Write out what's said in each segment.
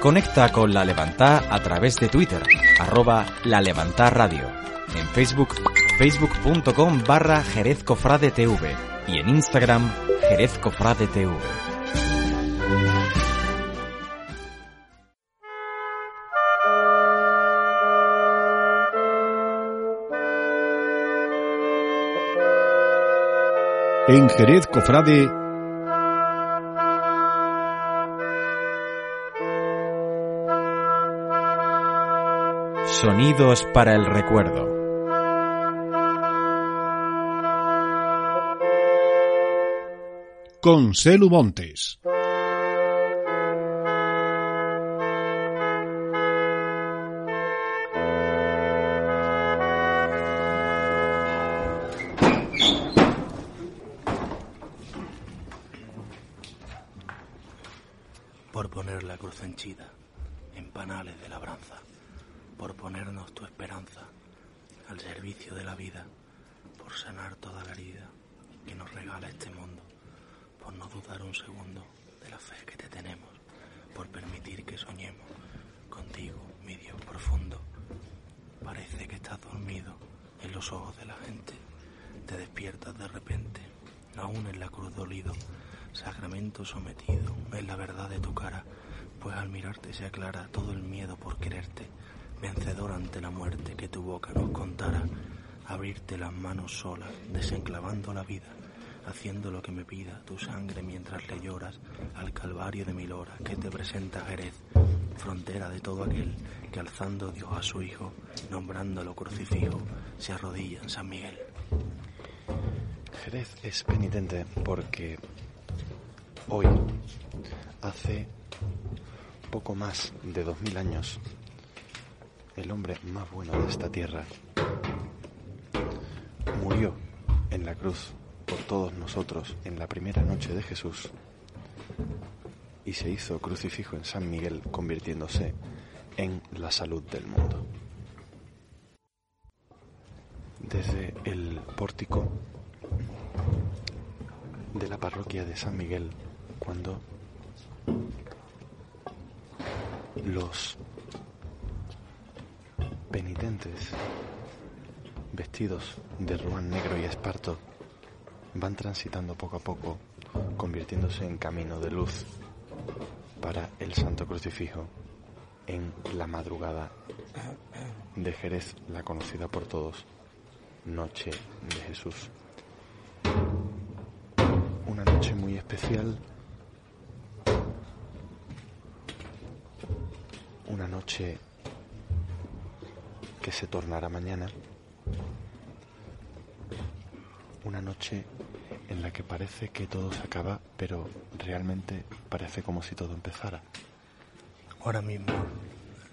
Conecta con La Levantá a través de Twitter, arroba La Levantá Radio. En Facebook, facebook.com barra Jerez Cofrade TV. Y en Instagram, Jerez Cofrade TV. En Jerez Cofrade Sonidos para el recuerdo. con Celu Montes. Haciendo lo que me pida tu sangre mientras le lloras al calvario de mil horas que te presenta Jerez, frontera de todo aquel que alzando Dios a su Hijo, nombrándolo crucifijo, se arrodilla en San Miguel. Jerez es penitente porque hoy, hace poco más de dos mil años, el hombre más bueno de esta tierra murió en la cruz por todos nosotros en la primera noche de Jesús y se hizo crucifijo en San Miguel convirtiéndose en la salud del mundo. Desde el pórtico de la parroquia de San Miguel, cuando los penitentes vestidos de ruán negro y esparto van transitando poco a poco, convirtiéndose en camino de luz para el Santo Crucifijo en la madrugada de Jerez, la conocida por todos, Noche de Jesús. Una noche muy especial, una noche que se tornará mañana, una noche en la que parece que todo se acaba, pero realmente parece como si todo empezara. Ahora mismo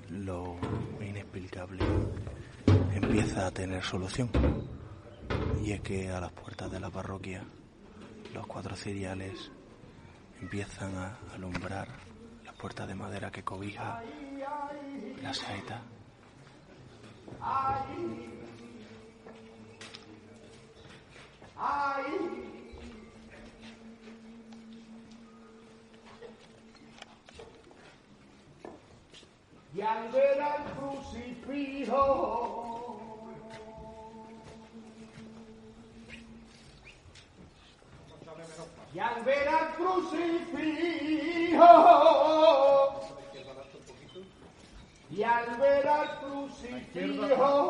lo inexplicable empieza a tener solución. Y es que a las puertas de la parroquia los cuatro ciriales empiezan a alumbrar las puertas de madera que cobija la saeta. Y al ver al crucifijo. Y al ver al crucifijo. Y al ver al crucifijo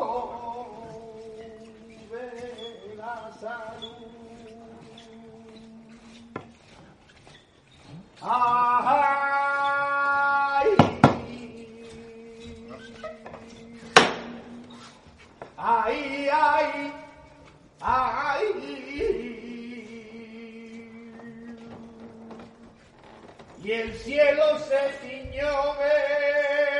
Y el cielo se ciñó de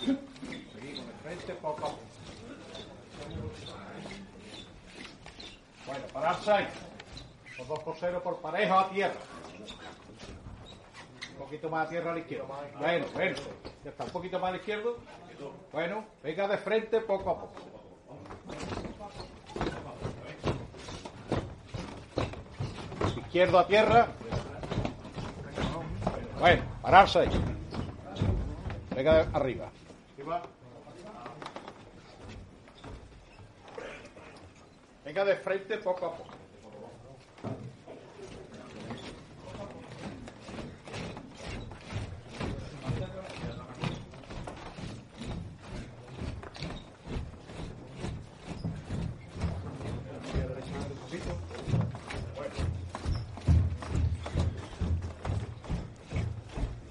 Seguimos de frente poco a poco. Bueno, pararse ahí. Los dos coseros por pareja a tierra. Un poquito más a tierra a la izquierda. Bueno, bueno. Ya está, un poquito más a la izquierda. Bueno, venga de frente poco a poco. Izquierdo a tierra. Bueno, pararse ahí. Venga arriba. Venga de frente poco a poco.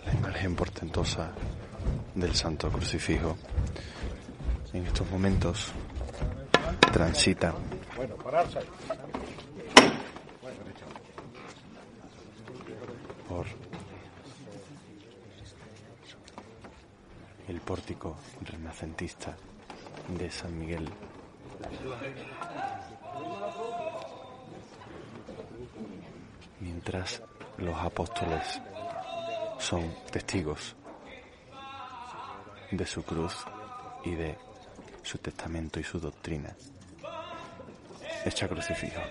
La imagen portentosa del Santo Crucifijo. En estos momentos transita. Por el pórtico renacentista de San Miguel. Mientras los apóstoles son testigos de su cruz y de su testamento y su doctrina hecha crucifijo.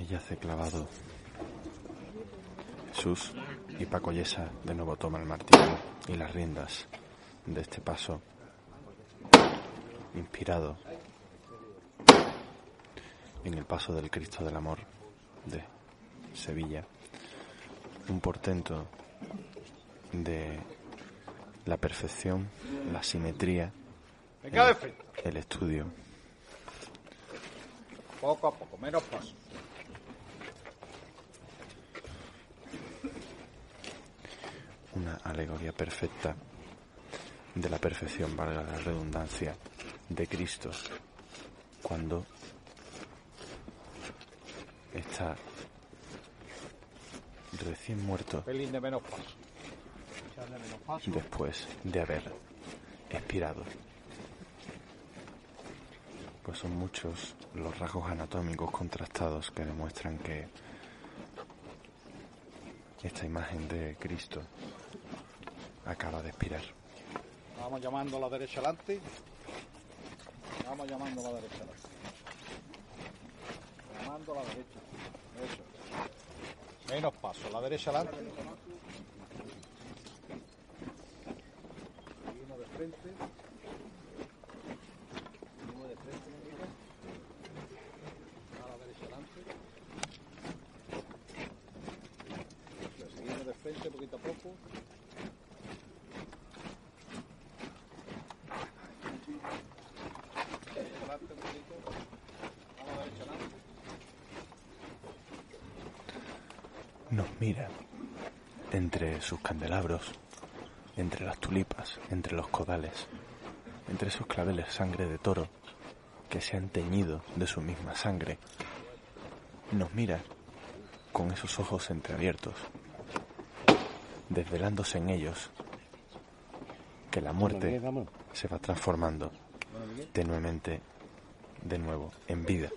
Ahí yace clavado Jesús y Paco Yesa de nuevo toma el martillo y las riendas de este paso inspirado en el paso del Cristo del Amor de Sevilla, un portento de la perfección, la simetría, el, el estudio. Poco a poco, menos paso. una alegoría perfecta de la perfección, valga la redundancia, de Cristo, cuando está recién muerto después de haber expirado. Pues son muchos los rasgos anatómicos contrastados que demuestran que esta imagen de Cristo acaba de expirar. Vamos llamando a la derecha adelante. Vamos llamando a la derecha adelante. Llamando a la derecha. Eso. Menos paso, la derecha adelante. De frente. Y uno de frente, Enrique. A la derecha adelante. Eso, Seguimos de frente poquito a poco. Adelante un poquito. A la derecha adelante. Nos mira entre sus candelabros, entre las tulipas, entre los codales, entre esos claveles sangre de toro que se han teñido de su misma sangre. Nos mira con esos ojos entreabiertos, desvelándose en ellos que la muerte se va transformando tenuemente de nuevo en vida.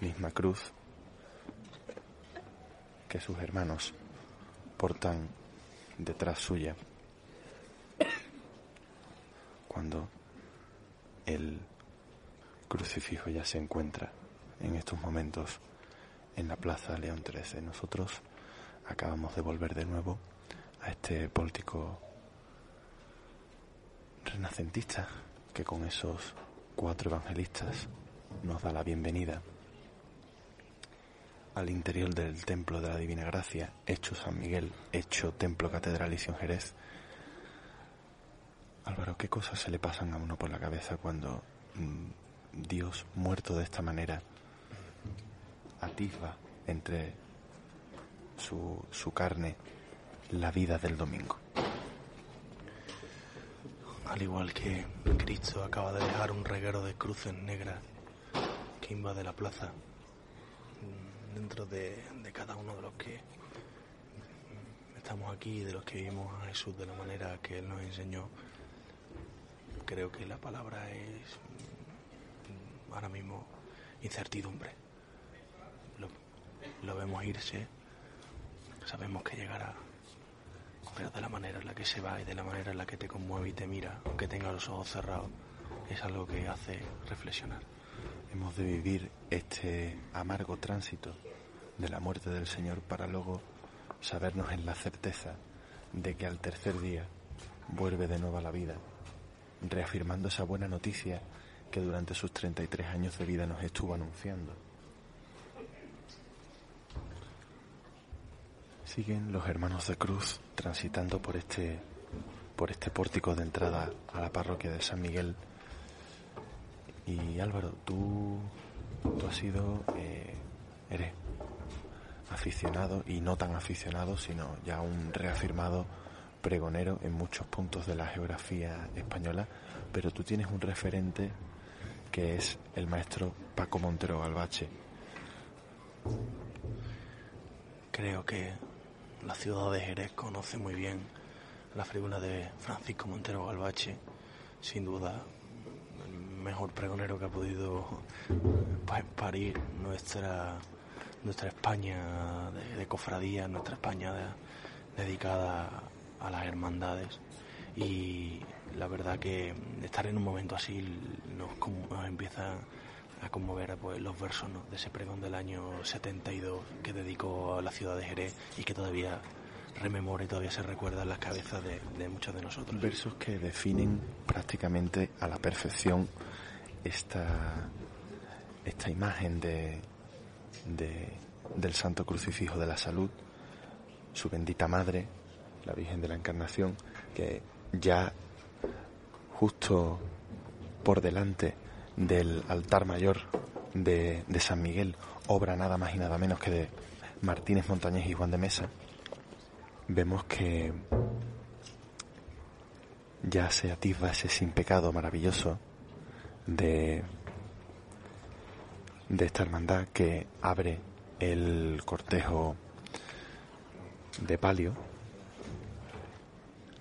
Misma cruz que sus hermanos portan detrás suya cuando el crucifijo ya se encuentra en estos momentos en la plaza León XIII. Nosotros acabamos de volver de nuevo a este pórtico renacentista que con esos cuatro evangelistas nos da la bienvenida al interior del templo de la Divina Gracia, hecho San Miguel, hecho templo catedralicio en Jerez. Álvaro, ¿qué cosas se le pasan a uno por la cabeza cuando mm, Dios, muerto de esta manera, atisba entre su, su carne la vida del domingo? Al igual que Cristo acaba de dejar un reguero de cruces negras que invade la plaza, dentro de, de cada uno de los que estamos aquí, de los que vivimos a Jesús de la manera que Él nos enseñó, creo que la palabra es ahora mismo incertidumbre. Lo, lo vemos irse, sabemos que llegará, pero de la manera en la que se va y de la manera en la que te conmueve y te mira, aunque tenga los ojos cerrados, es algo que hace reflexionar. Hemos de vivir este amargo tránsito de la muerte del Señor para luego sabernos en la certeza de que al tercer día vuelve de nuevo a la vida, reafirmando esa buena noticia que durante sus 33 años de vida nos estuvo anunciando. Siguen los hermanos de Cruz transitando por este por este pórtico de entrada a la parroquia de San Miguel. Y Álvaro, tú, tú has sido, eh, eres aficionado y no tan aficionado, sino ya un reafirmado pregonero en muchos puntos de la geografía española, pero tú tienes un referente que es el maestro Paco Montero Galvache. Creo que la ciudad de Jerez conoce muy bien la figura de Francisco Montero Galvache, sin duda mejor pregonero que ha podido pues, parir nuestra nuestra España de, de cofradía, nuestra España de- dedicada a las hermandades. Y la verdad que estar en un momento así nos, nos empieza a conmover pues, los versos de ese pregón del año 72 que dedicó a la ciudad de Jerez y que todavía rememora y todavía se recuerda en las cabezas de, muchos de nosotros. Versos que definen prácticamente a la perfección esta, esta imagen de- del Santo Crucifijo de la Salud, su bendita madre, la Virgen de la Encarnación, que ya justo por delante del altar mayor de, de San Miguel, obra nada más y nada menos que de Martínez Montañés y Juan de Mesa, vemos que ya se atisba ese sin pecado maravilloso de, de esta hermandad que abre el cortejo de palio.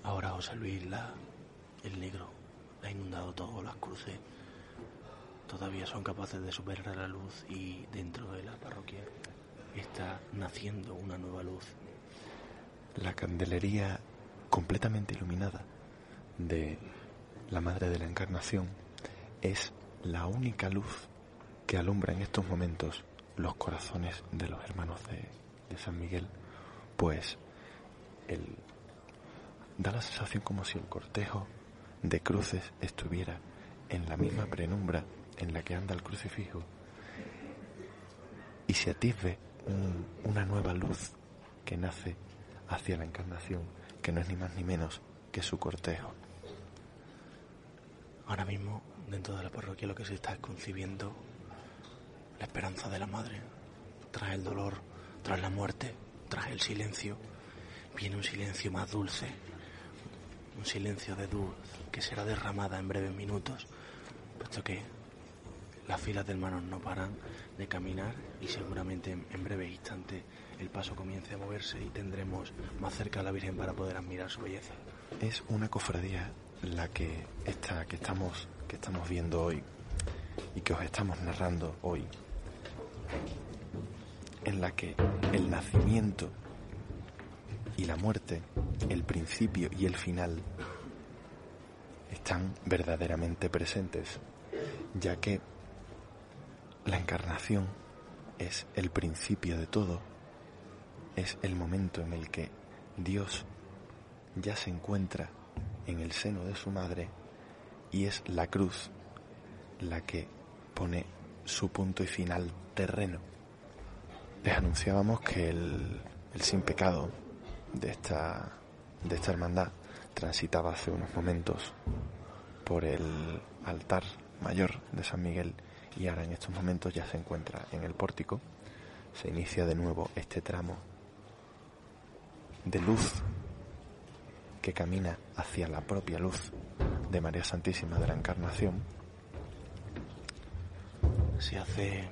Ahora José Luis, la, el negro, ha inundado todas las cruces. Todavía son capaces de superar la luz y dentro de la parroquia está naciendo una nueva luz. La candelería completamente iluminada de la Madre de la Encarnación es la única luz que alumbra en estos momentos los corazones de los hermanos de, San Miguel, pues el, da la sensación como si el cortejo de cruces estuviera en la misma penumbra en la que anda el crucifijo y se atisbe un- una nueva luz que nace hacia la encarnación, que no es ni más ni menos que su cortejo. Ahora mismo, dentro de la parroquia, lo que se está es concibiendo la esperanza de la madre. Tras el dolor, tras la muerte, tras el silencio, viene un silencio más dulce. Un silencio de luz que será derramada en breves minutos, puesto que las filas de hermanos no paran de caminar y seguramente en, breves instantes el paso comience a moverse y tendremos más cerca a la Virgen para poder admirar su belleza. Es una cofradía la que está, que estamos, que estamos viendo hoy y que os estamos narrando hoy, en la que el nacimiento y la muerte, el principio y el final están verdaderamente presentes, ya que la encarnación es el principio de todo, es el momento en el que Dios ya se encuentra en el seno de su madre y es la cruz la que pone su punto y final terreno. Les anunciábamos que el, el sin pecado de esta, de esta hermandad transitaba hace unos momentos por el altar mayor de San Miguel y ahora en estos momentos ya se encuentra en el pórtico. Se inicia de nuevo este tramo de luz que camina hacia la propia luz de María Santísima de la Encarnación. Si hace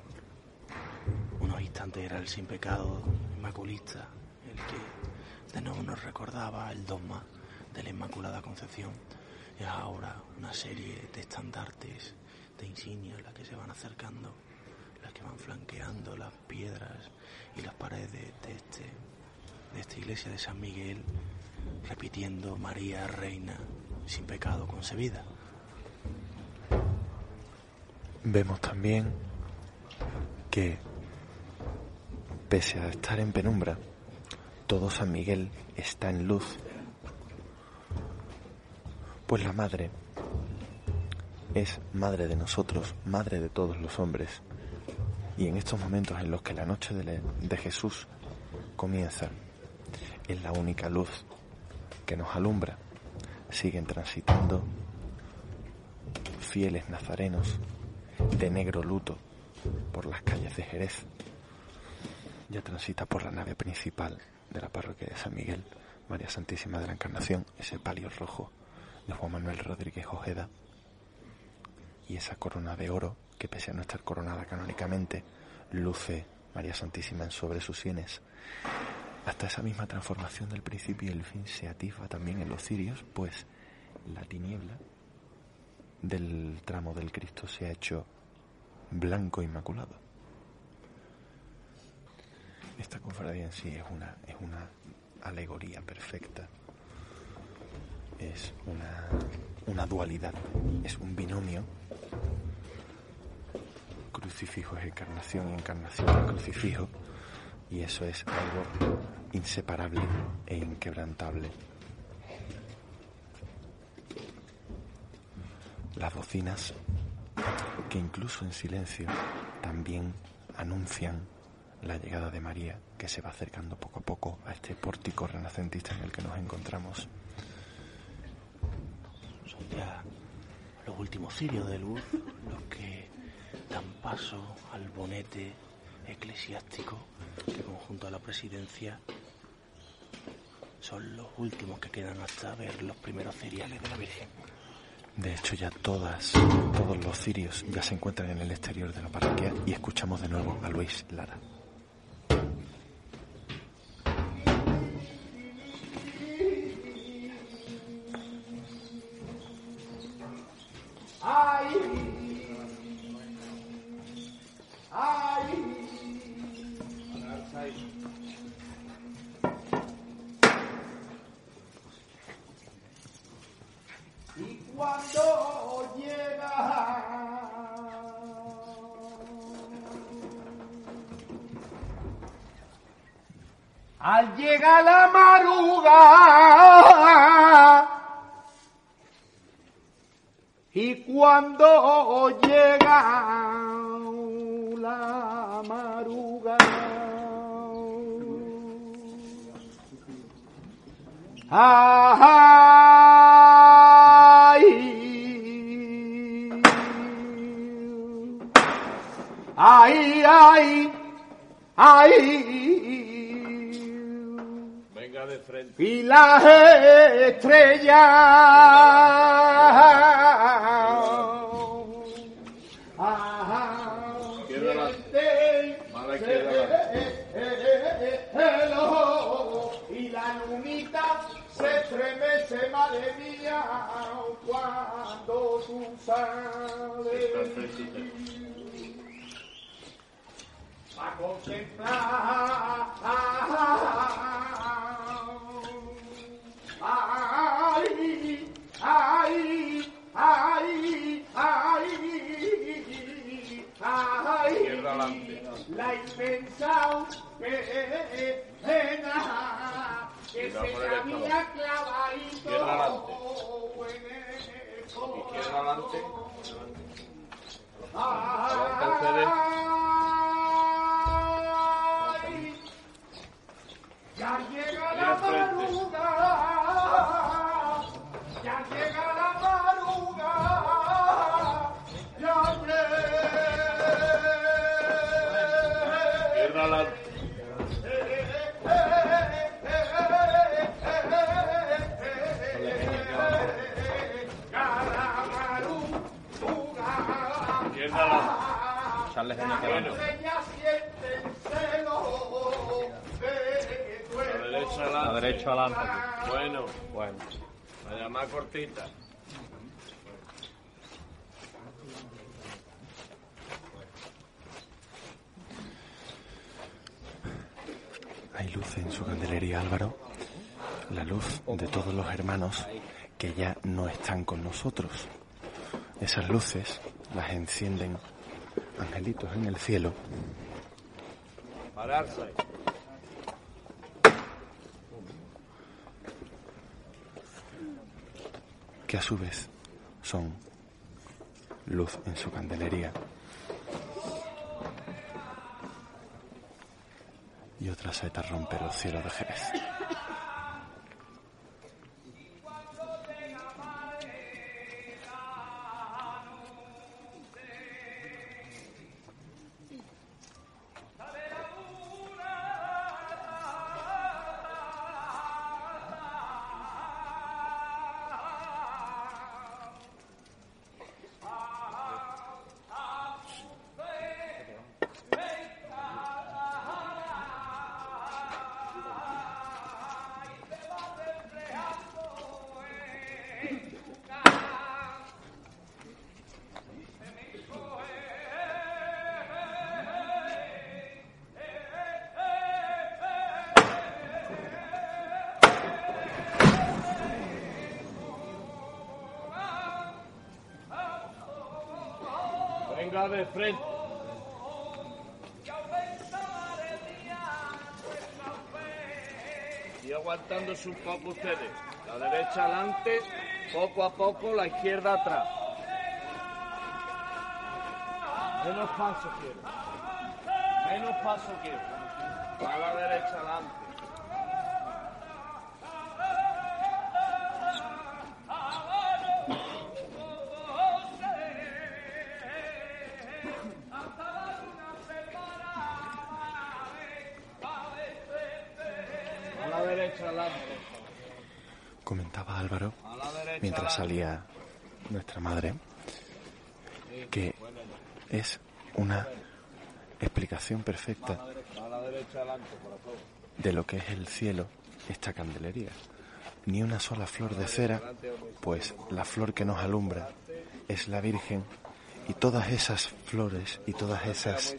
unos instantes era el sin pecado inmaculista el que de nuevo nos recordaba el dogma de la Inmaculada Concepción. Y ahora una serie de estandartes, de insignias, las que se van acercando, las que van flanqueando las piedras y las paredes de, este, de esta iglesia de San Miguel, repitiendo María Reina sin pecado concebida. Vemos también que, pese a estar en penumbra, todo San Miguel está en luz, pues la Madre es Madre de nosotros, Madre de todos los hombres, y en estos momentos en los que la noche de, Jesús comienza, es la única luz que nos alumbra. Siguen transitando fieles nazarenos de negro luto por las calles de Jerez. Ya transita por la nave principal de la parroquia de San Miguel, María Santísima de la Encarnación, ese palio rojo de Juan Manuel Rodríguez Ojeda y esa corona de oro que pese a no estar coronada canónicamente, luce María Santísima en sobre sus sienes. Hasta esa misma transformación del principio y el fin se atisba también en los cirios, pues la tiniebla del tramo del Cristo se ha hecho blanco inmaculado. Esta cofradía en sí es una, es una alegoría perfecta. Es una, una dualidad, es un binomio. Crucifijo es encarnación encarnación es crucifijo. Y eso es algo inseparable e inquebrantable. Las bocinas, que incluso en silencio también anuncian la llegada de María, que se va acercando poco a poco a este pórtico renacentista en el que nos encontramos. Son ya los últimos cirios de luz los que dan paso al bonete eclesiástico que conjunto a la presidencia son los últimos que quedan hasta ver los primeros cereales de la Virgen. De hecho, ya todas, todos los cirios ya se encuentran en el exterior de la parroquia y escuchamos de nuevo a Luis Lara. Al llegar la maruga y cuando llega la maruga, ay, ay, ay, ay. Y las estrellas. Y la lunita se estremece, madre mía, cuando tú sales a contemplar. La inmensa pena que se había clavadito Izquierda adelante. adelante. Ya llega la madrugada, ya llega la derecha adelante. Bueno, Bueno. La llamada cortita. Hay luz en su candelería, Álvaro. La luz de todos los hermanos que ya no están con nosotros. Esas luces las encienden angelitos en el cielo Pararse. Que a su vez son luz en su candelería. Y otra saeta rompe los cielos de Jerez. De frente. Y aguantándose un poco ustedes. La derecha adelante, poco a poco, la izquierda atrás. Menos paso quiero. Menos paso quiero. A la derecha adelante. Es una explicación perfecta de lo que es el cielo, esta candelería. Ni una sola flor de cera, pues la flor que nos alumbra es la Virgen y todas esas flores y todas esas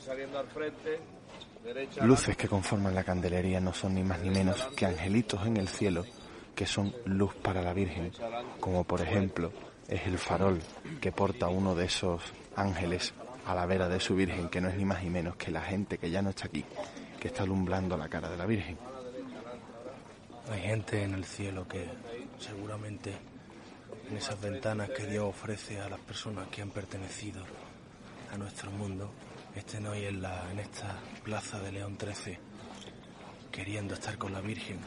luces que conforman la candelería no son ni más ni menos que angelitos en el cielo que son luz para la Virgen, como por ejemplo es el farol que porta uno de esos ángeles a la vera de su Virgen, que no es ni más ni menos que la gente que ya no está aquí, que está alumbrando la cara de la Virgen. Hay gente en el cielo que seguramente en esas ventanas que Dios ofrece a las personas que han pertenecido a nuestro mundo estén hoy en, la, en esta plaza de León 13 queriendo estar con la Virgen.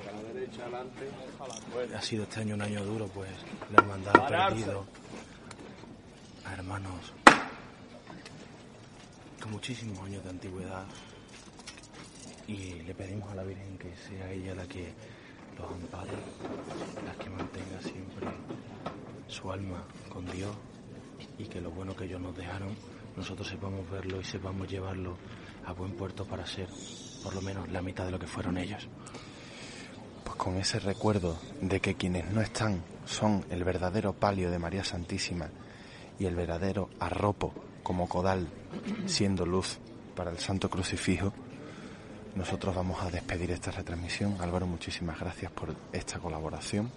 Ha sido este año un año duro, pues la hermandad ha perdido a hermanos muchísimos años de antigüedad y le pedimos a la Virgen que sea ella la que los ampare, la que mantenga siempre su alma con Dios y que lo bueno que ellos nos dejaron nosotros sepamos verlo y sepamos llevarlo a buen puerto para ser por lo menos la mitad de lo que fueron ellos. Pues con ese recuerdo de que quienes no están son el verdadero palio de María Santísima y el verdadero arropo como codal, siendo luz para el Santo Crucifijo, nosotros vamos a despedir esta retransmisión. Álvaro, muchísimas gracias por esta colaboración.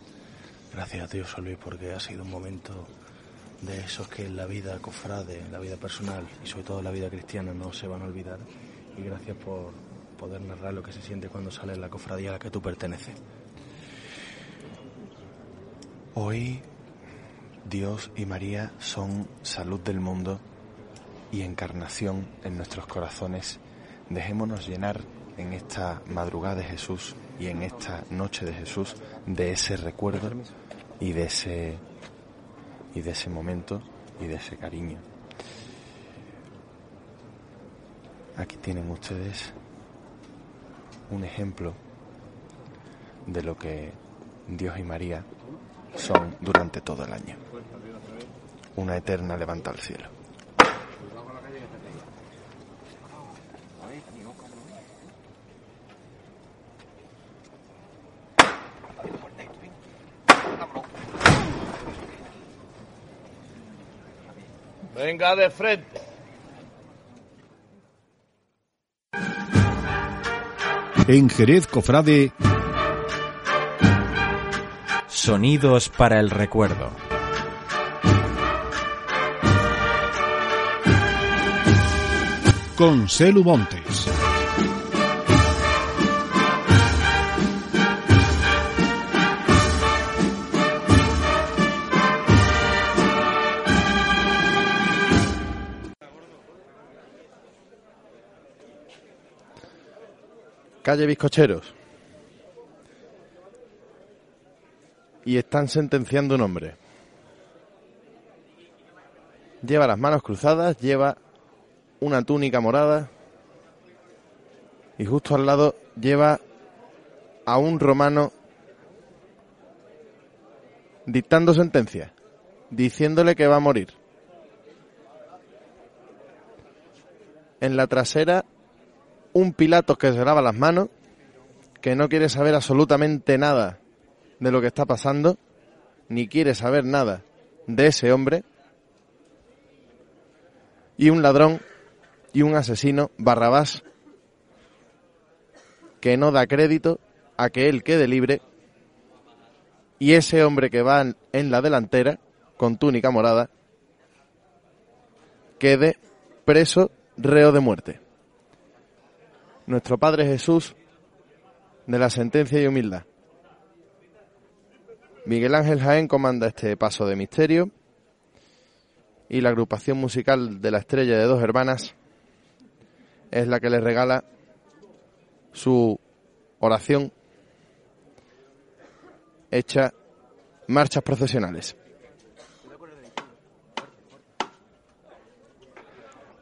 Gracias a Dios, José Luis, porque ha sido un momento de esos que en la vida cofrade, en la vida personal y sobre todo en la vida cristiana no se van a olvidar. Y gracias por poder narrar lo que se siente cuando sale en la cofradía a la que tú perteneces. Hoy Dios y María son salud del mundo y encarnación en nuestros corazones. Dejémonos llenar en esta madrugada de Jesús y en esta noche de Jesús de ese recuerdo y de ese y de ese momento y de ese cariño. Aquí tienen ustedes un ejemplo de lo que Dios y María son durante todo el año. Una eterna levanta al cielo. Venga de frente. En Jerez Cofrade, Sonidos para el recuerdo. Con Selu Montes. Calle Bizcocheros. Y están sentenciando un hombre. Lleva las manos cruzadas, lleva una túnica morada y justo al lado lleva a un romano dictando sentencia, diciéndole que va a morir. En la trasera un Pilatos que se lava las manos, que no quiere saber absolutamente nada de lo que está pasando, ni quiere saber nada de ese hombre, y un ladrón y un asesino, Barrabás, que no da crédito a que él quede libre, y ese hombre que va en- la delantera, con túnica morada, quede preso reo de muerte nuestro Padre Jesús de la sentencia y humildad. Miguel Ángel Jaén comanda este paso de misterio y la agrupación musical de la estrella de dos hermanas es la que le regala su oración hecha marchas procesionales.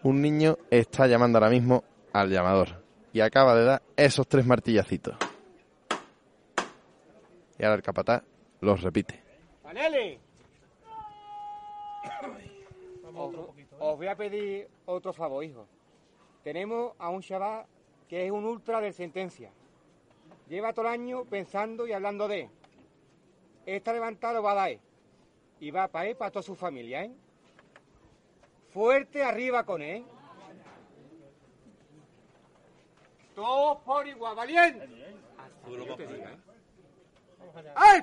Un niño está llamando ahora mismo al llamador y acaba de dar esos tres martillacitos. Y ahora el capataz los repite. ¡Paneli! Os, os voy a pedir otro favor, hijo. Tenemos a un chaval que es un ultra de sentencia. Lleva todo el año pensando y hablando de. Está levantado va a dar. Y va para él, para toda su familia, ¿eh? Fuerte arriba con él. Todos por igual, valiente. Hasta que yo te diga, ¿eh? ¡Ay!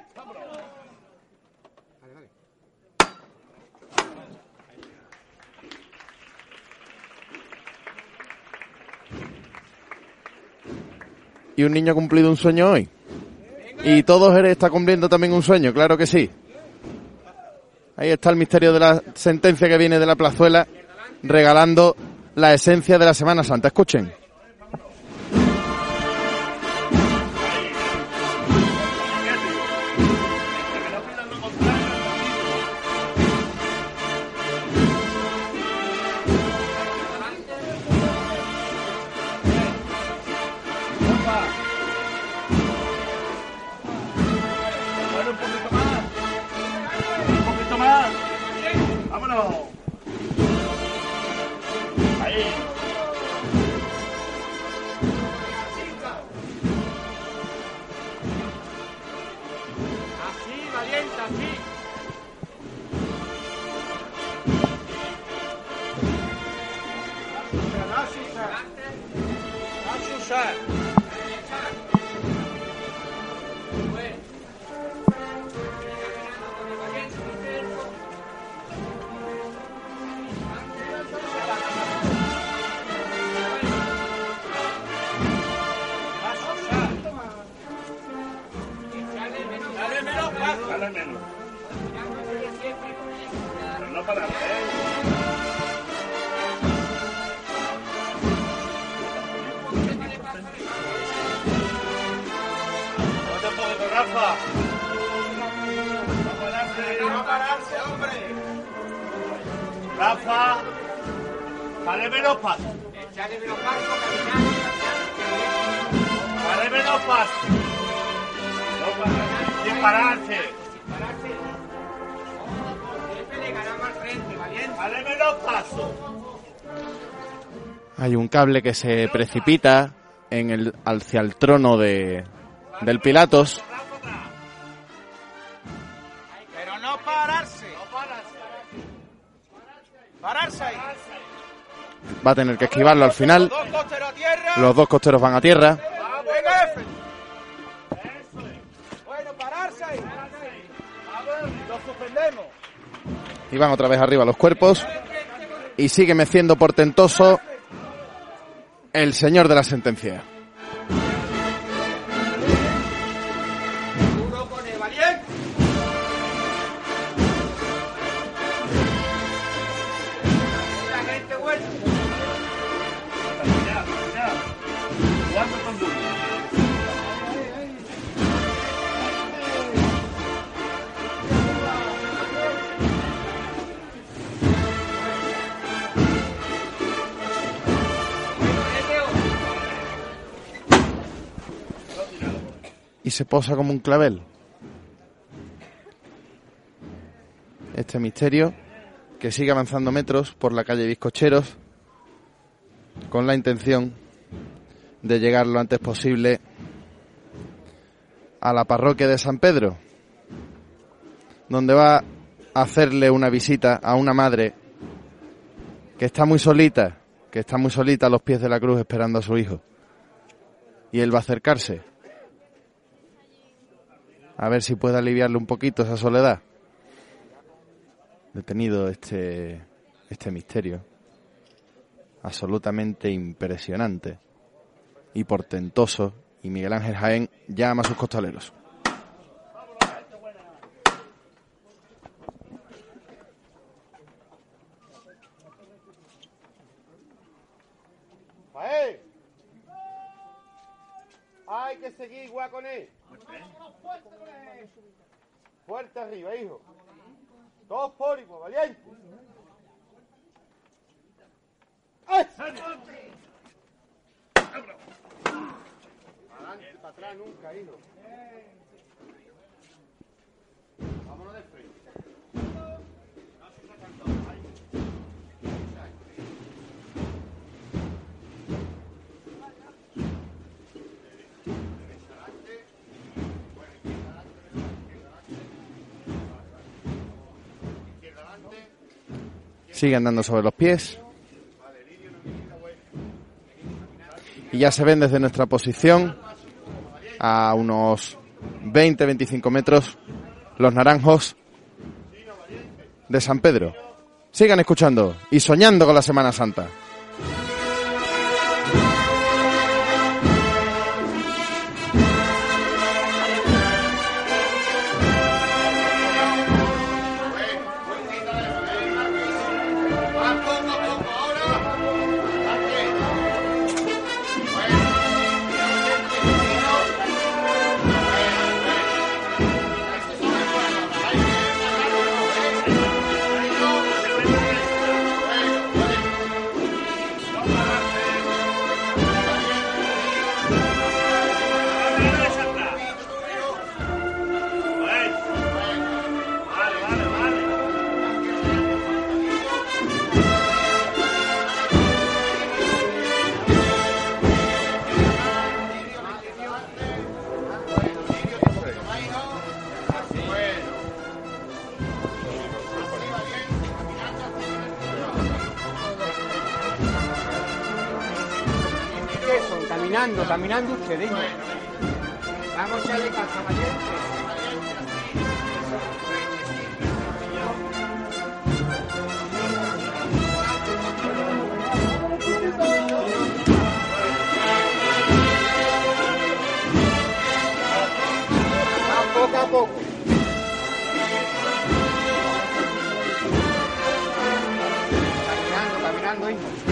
¿Y un niño ha cumplido un sueño hoy? ¿Y todos está cumpliendo también un sueño? Claro que sí. Ahí está el misterio de la sentencia que viene de la plazuela, regalando la esencia de la Semana Santa. Escuchen. No te puedo, Rafa. No pararse, hombre. Rafa, dale menos paso. Echale menos paso, caminando. Dale menos paso. No pararse. Pararse. Menos paso. Hay un cable que se precipita en el, hacia el trono de, del Pilatos. Pero no pararse. Pararse. Ahí. Va a tener que esquivarlo al final. Los dos costeros van a tierra. Bueno, pararse ahí. Lo suspendemos. Y van otra vez arriba los cuerpos. Y sigue meciendo portentoso el señor de la sentencia. Se posa como un clavel. Este misterio que sigue avanzando metros por la calle Bizcocheros con la intención de llegar lo antes posible a la parroquia de San Pedro, donde va a hacerle una visita a una madre que está muy solita, que está muy solita a los pies de la cruz esperando a su hijo. Y él va a acercarse a ver si puede aliviarle un poquito esa soledad. Detenido este, este misterio, absolutamente impresionante y portentoso, y Miguel Ángel Jaén llama a sus costaleros. ¡Ahí! Hay que seguir igual con él. Fuerte arriba, hijo. Todos por igual, valiente. ¡Ay! Adelante, para atrás nunca, hijo. Vámonos de frente. Sigue andando sobre los pies. Y ya se ven desde nuestra posición a unos 20-25 metros los naranjos de San Pedro. Sigan escuchando y soñando con la Semana Santa. Valiente. Vamos poco a poco. Caminando, caminando, hijo.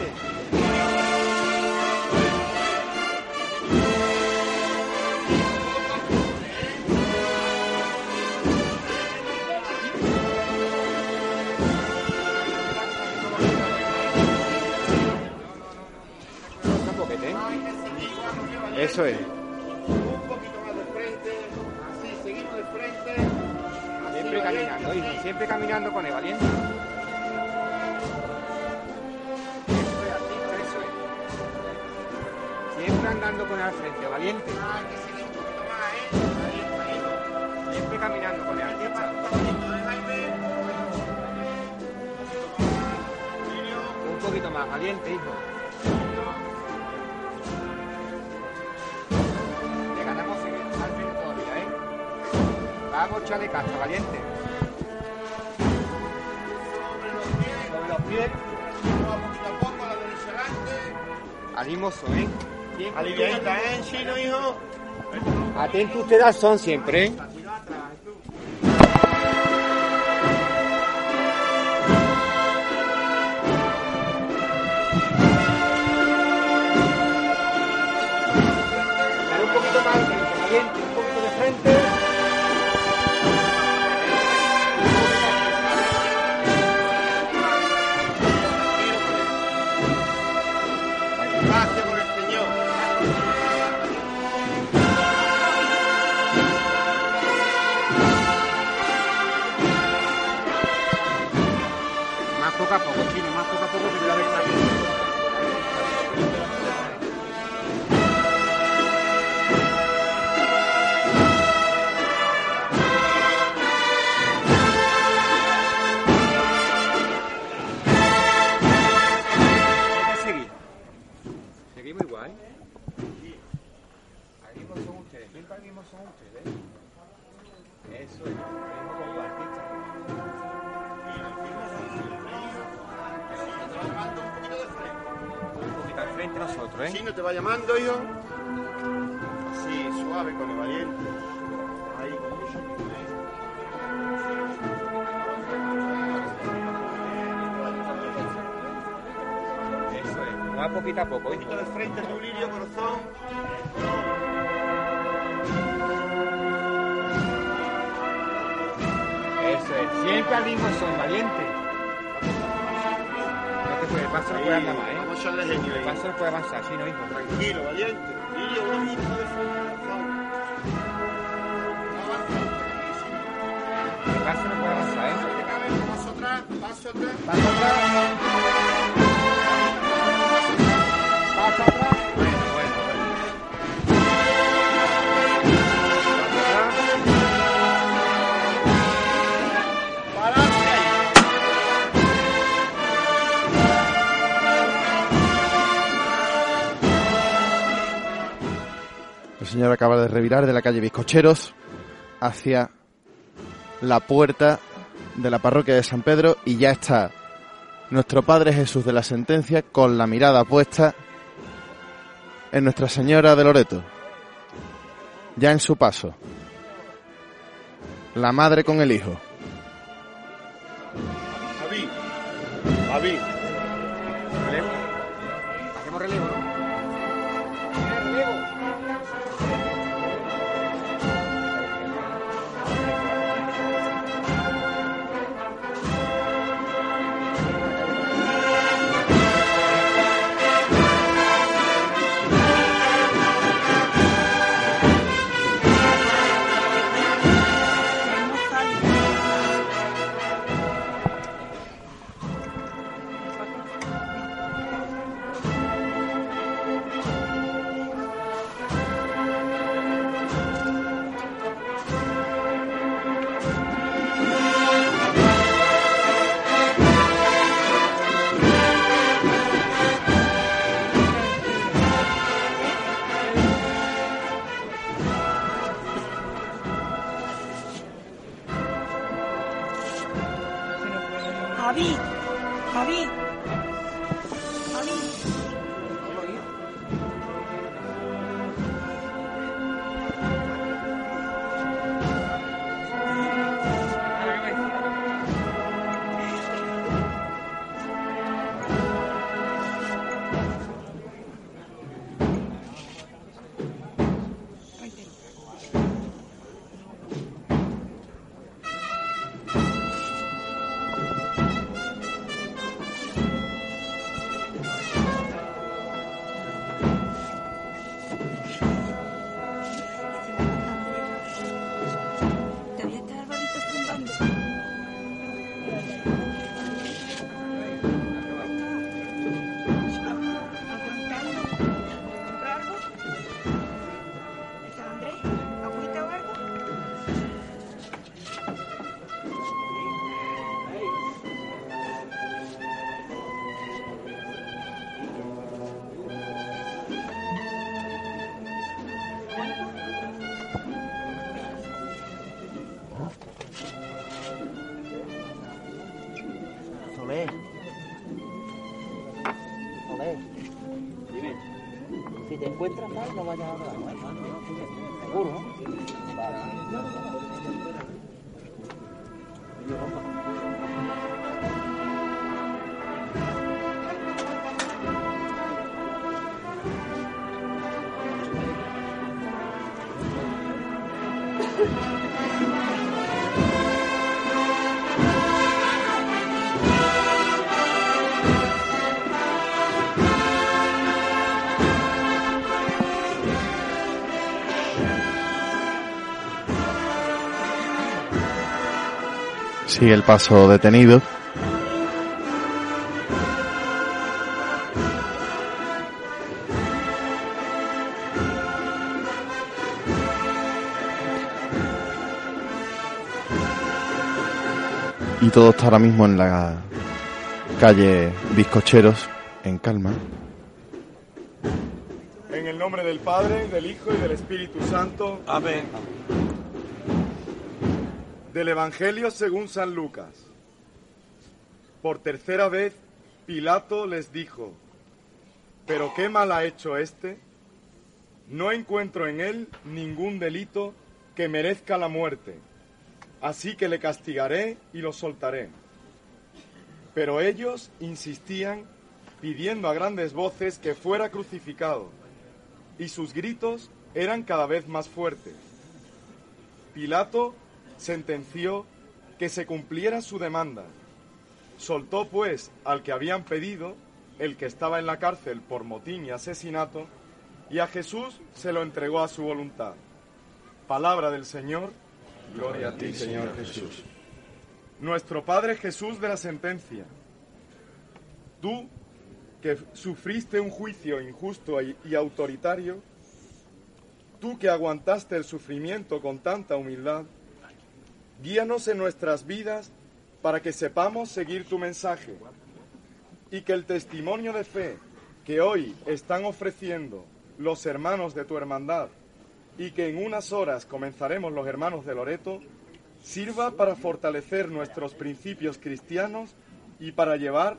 Eso es. Un poquito más de frente, así, seguimos de frente. así, Siempre valiente, caminando, hijo, siempre caminando con el valiente. Eso es así, eso es. Siempre andando con él al frente, valiente. Hay que seguir un poquito más, ¿eh? Ahí, ahí. Siempre caminando con él al frente. Un poquito más, valiente, hijo. Vamos, chale casa, valiente. Sobre los pies, Poquito a poco, la derecha adelante. animoso, ¿eh? Aliviadita, ¿eh, chino, hijo? Atento usted al son siempre, ¿eh? Ahí. paso no puede avanzar, sí, no, hijo. Tranquilo, valiente. El señor acaba de revirar de la calle Bizcocheros hacia la puerta de la parroquia de San Pedro y ya está nuestro Padre Jesús de la Sentencia con la mirada puesta en Nuestra Señora de Loreto. Ya en su paso. La madre con el hijo. 你刚才干嘛去了？Sigue el paso detenido. Y todo está ahora mismo en la calle Bizcocheros, en calma. En el nombre del Padre, del Hijo y del Espíritu Santo. Amén. Del Evangelio según San Lucas. Por tercera vez, Pilato les dijo, ¿pero qué mal ha hecho este? No encuentro en él ningún delito que merezca la muerte, así que le castigaré y lo soltaré. Pero ellos insistían pidiendo a grandes voces que fuera crucificado, y sus gritos eran cada vez más fuertes. Pilato sentenció que se cumpliera su demanda. Soltó pues al que habían pedido, el que estaba en la cárcel por motín y asesinato, y a Jesús se lo entregó a su voluntad. Palabra del Señor. Gloria a ti, Señor Jesús. Nuestro Padre Jesús de la sentencia. Tú, que sufriste un juicio injusto y, y autoritario, tú que aguantaste el sufrimiento con tanta humildad, guíanos en nuestras vidas para que sepamos seguir tu mensaje y que el testimonio de fe que hoy están ofreciendo los hermanos de tu hermandad y que en unas horas comenzaremos los hermanos de Loreto, sirva para fortalecer nuestros principios cristianos y para llevar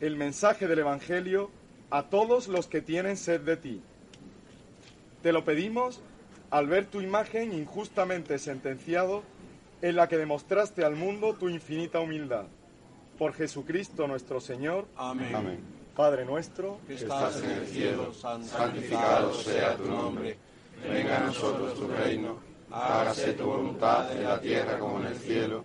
el mensaje del Evangelio a todos los que tienen sed de ti. Te lo pedimos al ver tu imagen injustamente sentenciado en la que demostraste al mundo tu infinita humildad. Por Jesucristo nuestro Señor. Amén. Amén. Padre nuestro, Que estás en el cielo, santificado sea tu nombre. Venga a nosotros tu reino. Hágase tu voluntad en la tierra como en el cielo.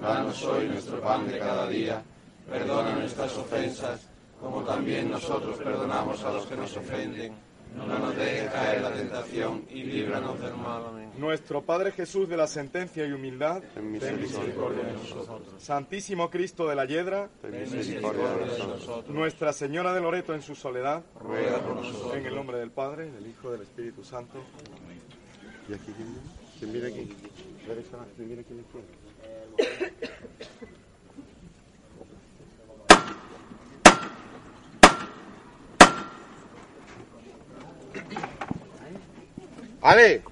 Danos hoy nuestro pan de cada día. Perdona nuestras ofensas, como también nosotros perdonamos a los que nos ofenden. No nos dejes caer en la tentación y líbranos del mal. Nuestro Padre Jesús de la sentencia y humildad, Ten misericordia de nosotros. Santísimo Cristo de la Hiedra, Ten misericordia de nosotros. Nuestra Señora de Loreto en su soledad, Ruega por nosotros. en el nombre del Padre, del Hijo del Espíritu Santo. ¿Y aquí quién viene? ¿Quién viene aquí? ¿Quién viene aquí izquierda? Ale,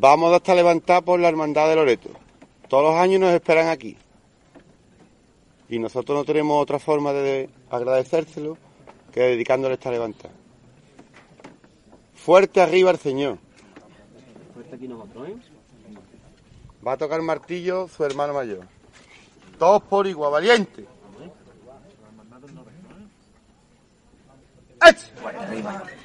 vamos a estar levantados por la hermandad de Loreto. Todos los años nos esperan aquí. Y nosotros no tenemos otra forma de agradecérselo que dedicándole esta levantada. Fuerte arriba el Señor. Fuerte aquí nosotros, ¿eh? Va a tocar martillo su hermano mayor. Todos por igual, valiente. ¡Ech!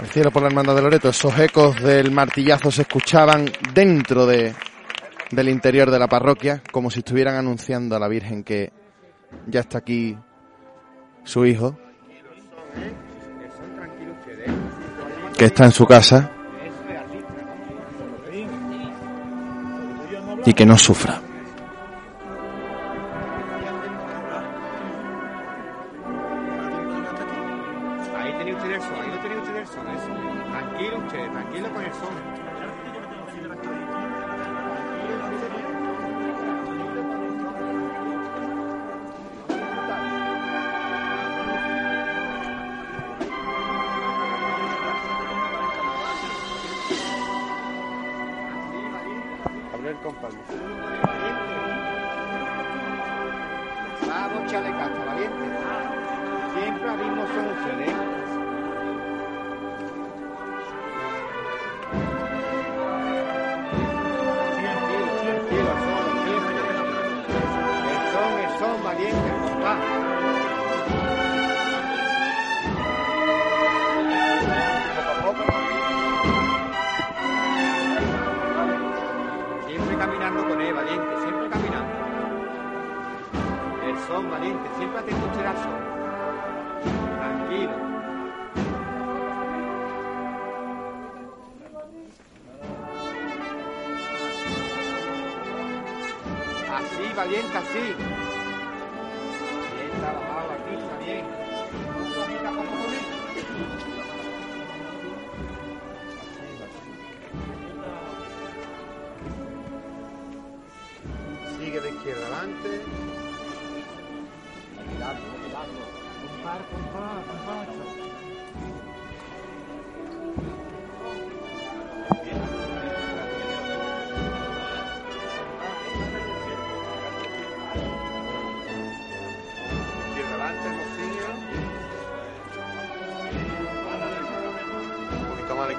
Al cielo por la hermandad de Loreto, esos ecos del martillazo se escuchaban dentro de, del interior de la parroquia, como si estuvieran anunciando a la Virgen que ya está aquí su hijo, que está en su casa y que no sufra.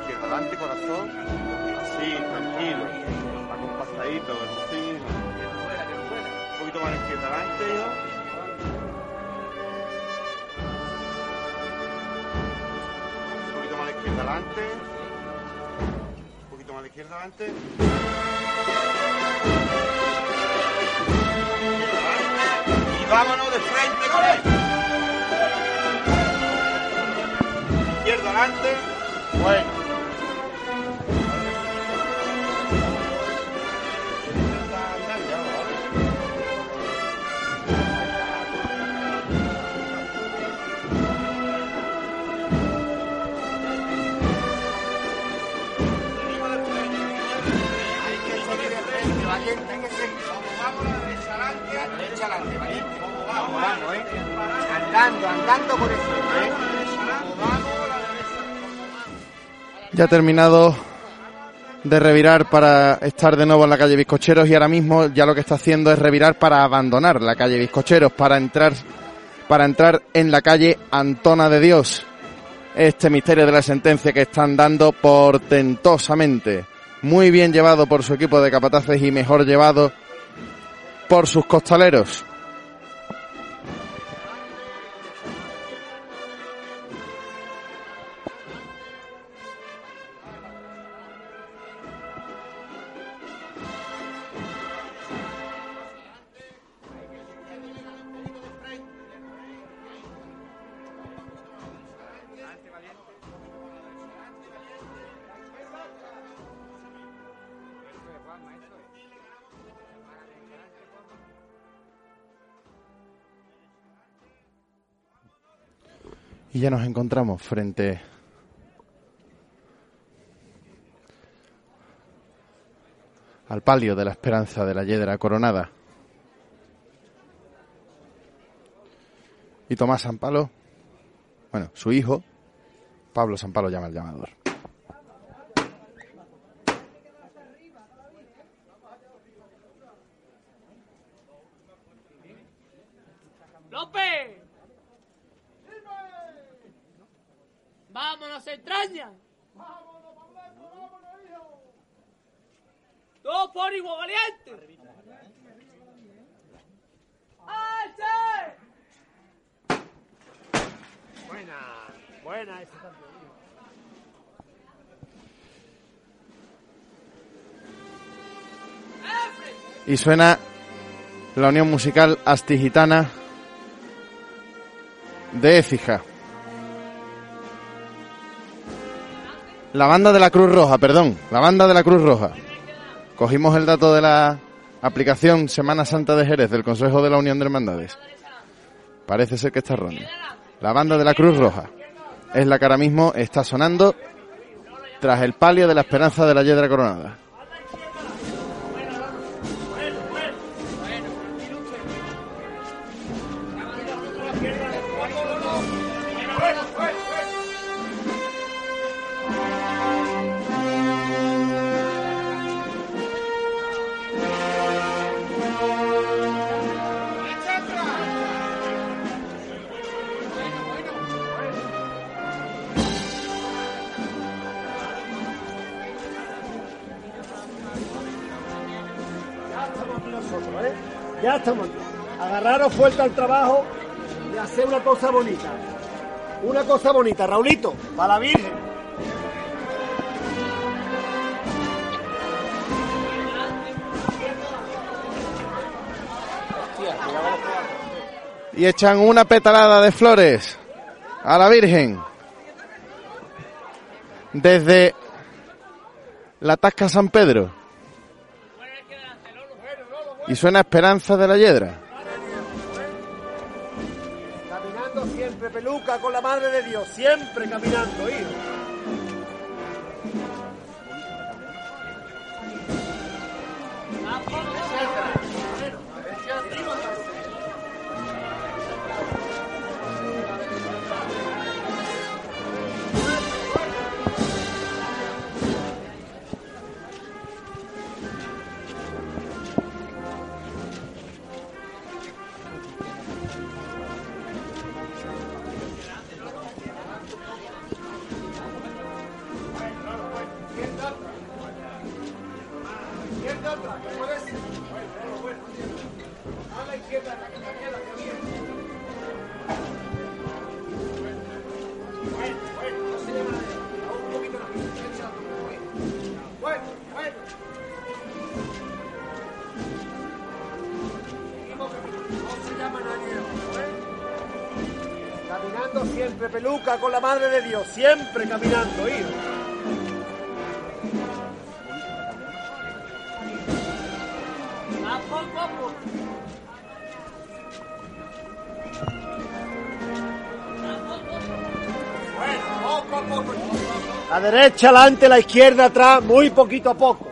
Izquierda. Adelante, corazón. Así, tranquilo. Acompasadito, sí. Un poquito más izquierda. Adelante. Un poquito más izquierda. Adelante. Un poquito más a la izquierda. Adelante. Y vámonos de frente con él. Izquierda adelante. Bueno. Vamos, ¿eh? ¿eh? Ya ha terminado de revirar para estar de nuevo en la calle Bizcocheros y ahora mismo ya lo que está haciendo es revirar para abandonar la calle Bizcocheros, para entrar, para entrar en la calle Antona de Dios. Este misterio de la sentencia que están dando portentosamente. Muy bien llevado por su equipo de capataces y mejor llevado por sus costaleros. Y ya nos encontramos frente al palio de la esperanza de la Yedra coronada. Y Tomás Sampalo, bueno, su hijo, Pablo Sampalo llama al llamador. ¡Vámonos, entraña! ¡Dos por igual valiente! ¡Alce! Buena, buena esa también. Y suena la unión musical astigitana de Écija. La banda de la Cruz Roja, perdón, la banda de la Cruz Roja. Cogimos el dato de la aplicación Semana Santa de Jerez del Consejo de la Unión de Hermandades. Parece ser que está erróneo. La banda de la Cruz Roja es la que ahora mismo está sonando tras el palio de la esperanza de la Yedra Coronada. Agarraros fuerte al trabajo y hacer una cosa bonita. Una cosa bonita, Raulito, para la Virgen. y echan una petalada de flores a la Virgen desde la Tasca San Pedro. Y suena Esperanza de la Yedra. Caminando siempre, peluca, con la madre de Dios. Siempre caminando, hijo. Con la madre de Dios. Siempre caminando, hijo. La derecha adelante, la izquierda atrás, muy poquito a poco.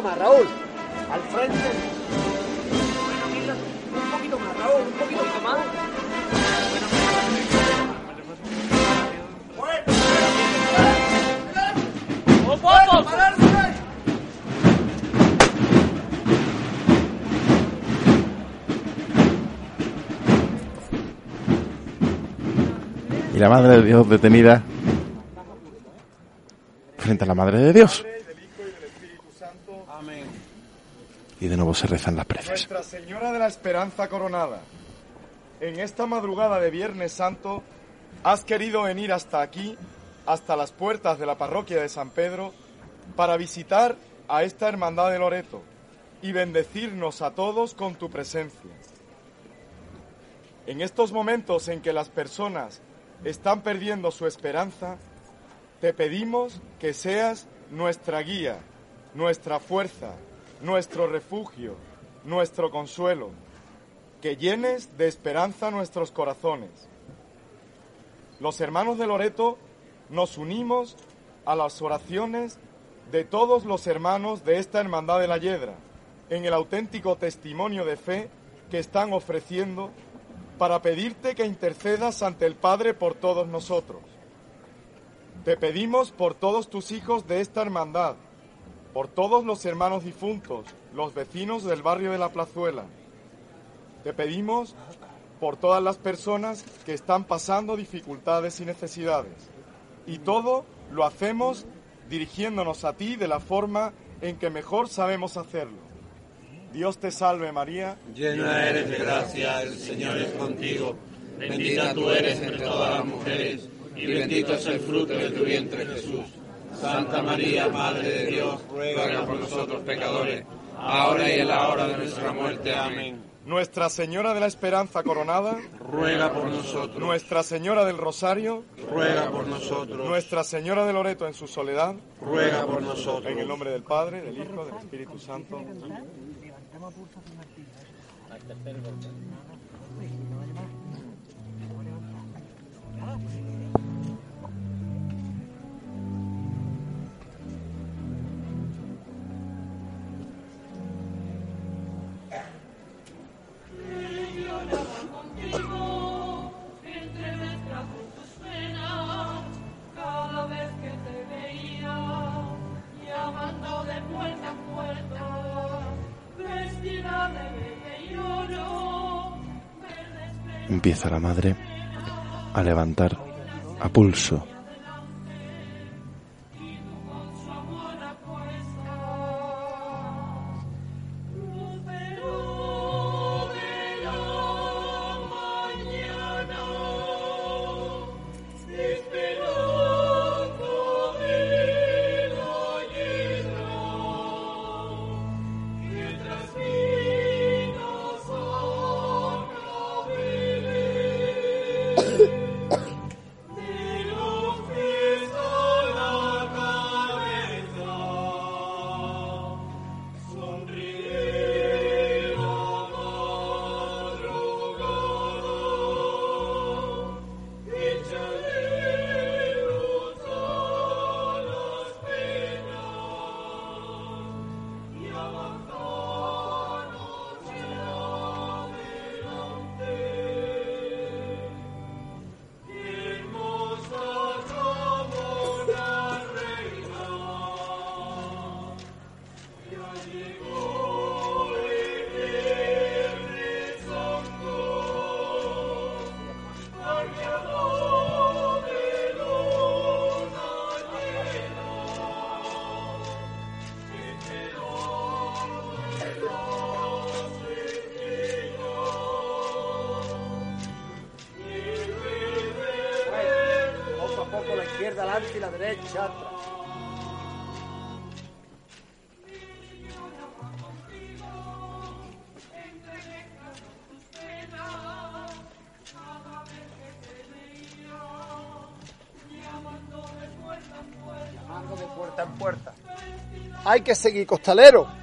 Poquito más, Raúl. Al frente. Un poquito más, Raúl. Un poquito más. Y la Madre de Dios detenida frente a la Madre de Dios. Amén. Y de nuevo se rezan las preces. Nuestra Señora de la Esperanza Coronada, en esta madrugada de Viernes Santo has querido venir hasta aquí, hasta las puertas de la parroquia de San Pedro, para visitar a esta hermandad de Loreto y bendecirnos a todos con tu presencia. En estos momentos en que las personas están perdiendo su esperanza, te pedimos que seas nuestra guía, nuestra fuerza, nuestro refugio, nuestro consuelo, que llenes de esperanza nuestros corazones. Los hermanos de Loreto nos unimos a las oraciones de todos los hermanos de esta Hermandad de la Yedra, en el auténtico testimonio de fe que están ofreciendo para pedirte que intercedas ante el Padre por todos nosotros. Te pedimos por todos tus hijos de esta hermandad, por todos los hermanos difuntos, los vecinos del barrio de la Plazuela. Te pedimos por todas las personas que están pasando dificultades y necesidades. Y todo lo hacemos dirigiéndonos a ti de la forma en que mejor sabemos hacerlo. Dios te salve María. Llena eres de gracia, el Señor es contigo. Bendita tú eres entre todas las mujeres, y bendito es el fruto de tu vientre Jesús. Santa María, Madre de Dios, ruega por nosotros pecadores, ahora y en la hora de nuestra muerte. Amén. Nuestra Señora de la Esperanza Coronada, Ruega por nosotros. Nuestra Señora del Rosario, Ruega por nosotros. Nuestra Señora de Loreto en su soledad, Ruega por nosotros. En el nombre del Padre, del Hijo, del Espíritu Santo. Martillo. Al tercer Empieza la madre a levantar a pulso atrás. Llamando de puerta en puerta. Hay que seguir, costalero.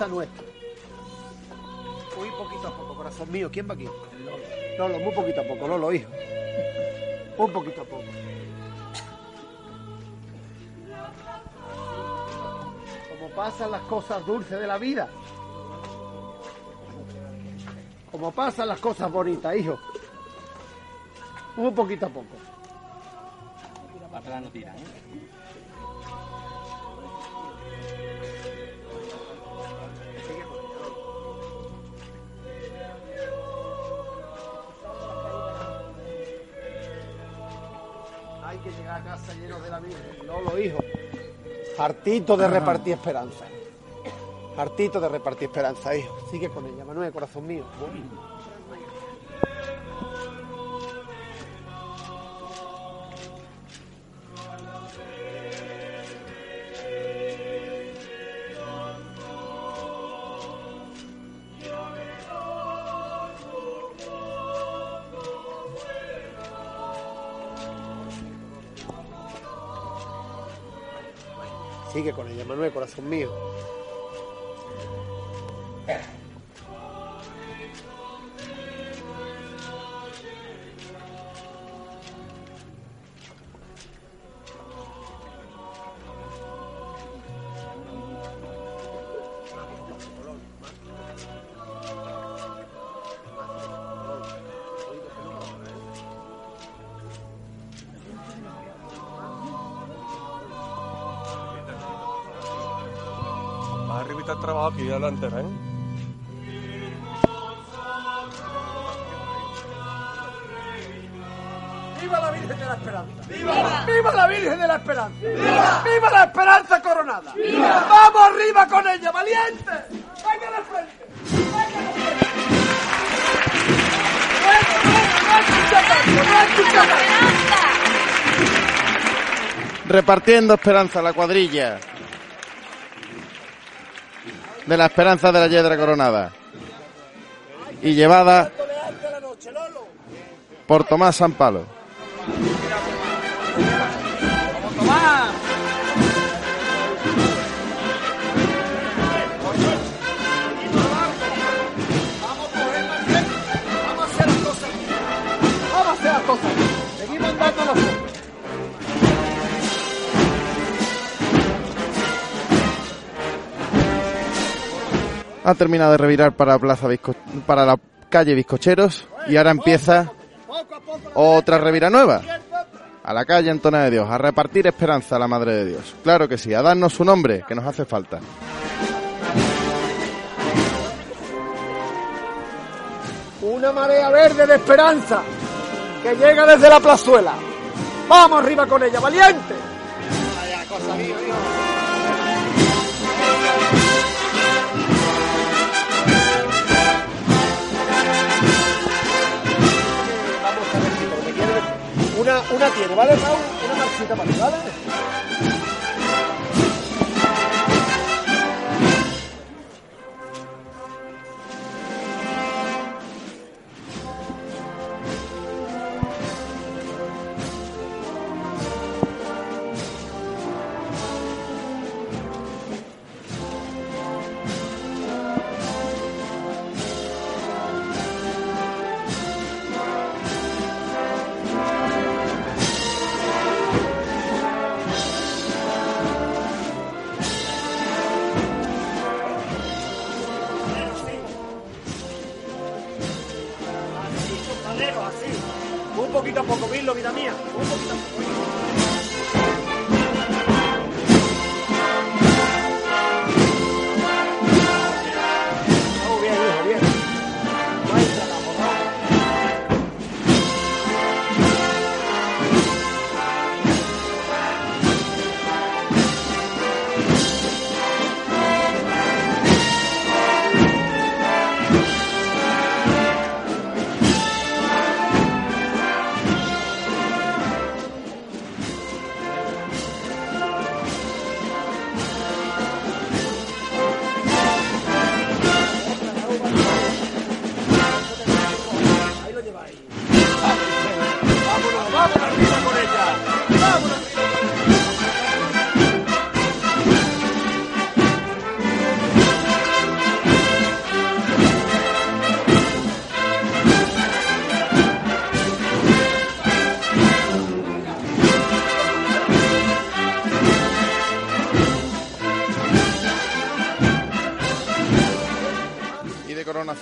Esperanza nuestra. Muy poquito a poco, corazón mío. ¿Quién va aquí? Lolo. Lolo, muy poquito a poco, Lolo, hijo. Un poquito a poco. Como pasan las cosas dulces de la vida. Como pasan las cosas bonitas, hijo. Un poquito a poco. Para atrás no tira, ¿eh? Hartito de repartir esperanza. Hartito de repartir esperanza, hijo. Sigue con ella, Manuel, corazón mío. Sigue con ella, Manuel, corazón mío. Repartiendo esperanza la cuadrilla. de la esperanza de la Yedra Coronada. Y llevada por Tomás Sampalo. Ha terminado de revirar para, Plaza para la calle Bizcocheros y ahora empieza otra revira nueva. A la calle Antona de Dios, a repartir esperanza a la Madre de Dios. Claro que sí, a darnos su nombre, que nos hace falta. Una marea verde de esperanza que llega desde la plazuela. Vamos arriba con ella, valiente. Una, una tiene, ¿vale, Raúl? Una marchita para ti, ¿vale?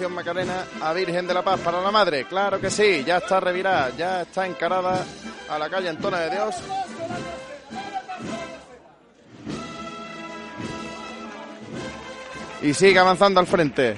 Macarena a Virgen de la Paz para la Madre. Claro que sí, ya está revirada, ya está encarada a la calle Antona de Dios. Y sigue avanzando al frente.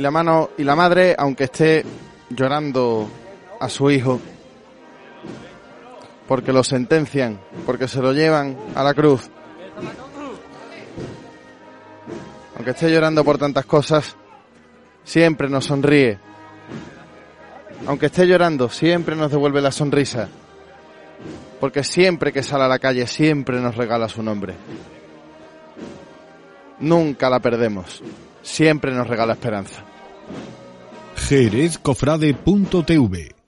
Y la mano y la madre, aunque esté llorando a su hijo, porque lo sentencian, porque se lo llevan a la cruz, aunque esté llorando por tantas cosas, siempre nos sonríe. Aunque esté llorando, siempre nos devuelve la sonrisa. Porque siempre que sale a la calle, siempre nos regala su nombre. Nunca la perdemos. Siempre nos regala esperanza. jerezcofrade.tv